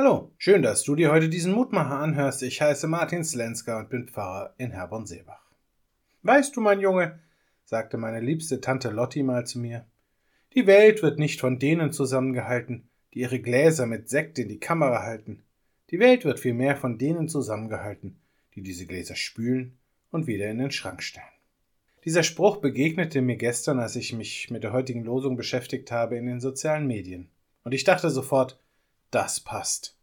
Hallo, schön, dass du dir heute diesen Mutmacher anhörst. Ich heiße Martin Slenska und bin Pfarrer in Herborn-Seebach. Weißt du, mein Junge, sagte meine liebste Tante Lotti mal zu mir, die Welt wird nicht von denen zusammengehalten, die ihre Gläser mit Sekt in die Kamera halten. Die Welt wird vielmehr von denen zusammengehalten, die diese Gläser spülen und wieder in den Schrank stellen. Dieser Spruch begegnete mir gestern, als ich mich mit der heutigen Losung beschäftigt habe in den sozialen Medien. Und ich dachte sofort, das passt.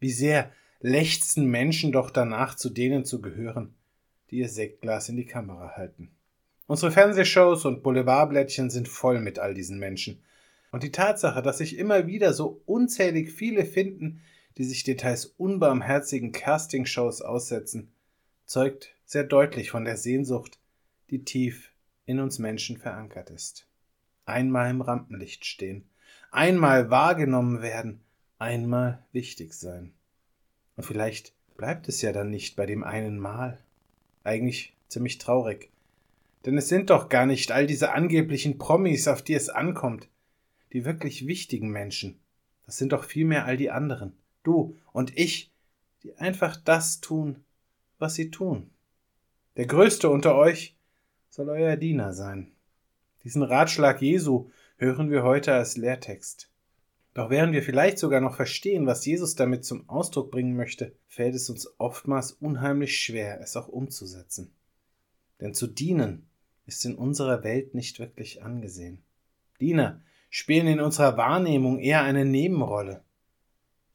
Wie sehr lechzen Menschen doch danach, zu denen zu gehören, die ihr Sektglas in die Kamera halten. Unsere Fernsehshows und Boulevardblättchen sind voll mit all diesen Menschen. Und die Tatsache, dass sich immer wieder so unzählig viele finden, die sich Details unbarmherzigen Castingshows aussetzen, zeugt sehr deutlich von der Sehnsucht, die tief in uns Menschen verankert ist. Einmal im Rampenlicht stehen, einmal wahrgenommen werden, einmal wichtig sein. Und vielleicht bleibt es ja dann nicht bei dem einen Mal. Eigentlich ziemlich traurig. Denn es sind doch gar nicht all diese angeblichen Promis, auf die es ankommt. Die wirklich wichtigen Menschen. Das sind doch vielmehr all die anderen. Du und ich, die einfach das tun, was sie tun. Der Größte unter euch soll euer Diener sein. Diesen Ratschlag Jesu hören wir heute als Lehrtext. Doch während wir vielleicht sogar noch verstehen, was Jesus damit zum Ausdruck bringen möchte, fällt es uns oftmals unheimlich schwer, es auch umzusetzen. Denn zu dienen ist in unserer Welt nicht wirklich angesehen. Diener spielen in unserer Wahrnehmung eher eine Nebenrolle.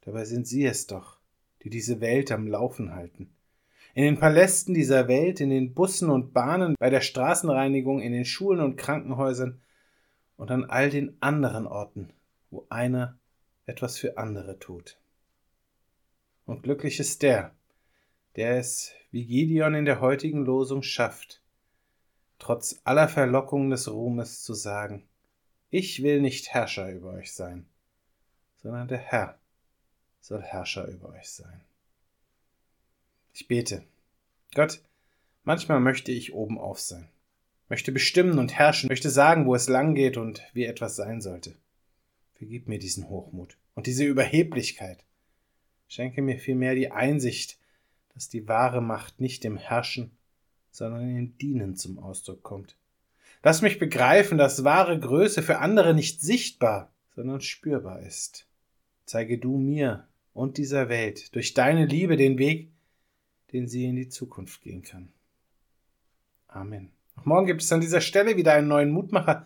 Dabei sind sie es doch, die diese Welt am Laufen halten. In den Palästen dieser Welt, in den Bussen und Bahnen, bei der Straßenreinigung, in den Schulen und Krankenhäusern und an all den anderen Orten, wo einer etwas für andere tut. Und glücklich ist der, der es, wie Gideon in der heutigen Losung schafft, trotz aller Verlockungen des Ruhmes zu sagen, ich will nicht Herrscher über euch sein, sondern der Herr soll Herrscher über euch sein. Ich bete. Gott, manchmal möchte ich oben auf sein, möchte bestimmen und herrschen, möchte sagen, wo es lang geht und wie etwas sein sollte. Vergib mir diesen Hochmut und diese Überheblichkeit. Schenke mir vielmehr die Einsicht, dass die wahre Macht nicht im Herrschen, sondern im Dienen zum Ausdruck kommt. Lass mich begreifen, dass wahre Größe für andere nicht sichtbar, sondern spürbar ist. Zeige du mir und dieser Welt durch deine Liebe den Weg, den sie in die Zukunft gehen kann. Amen. Auch morgen gibt es an dieser Stelle wieder einen neuen Mutmacher,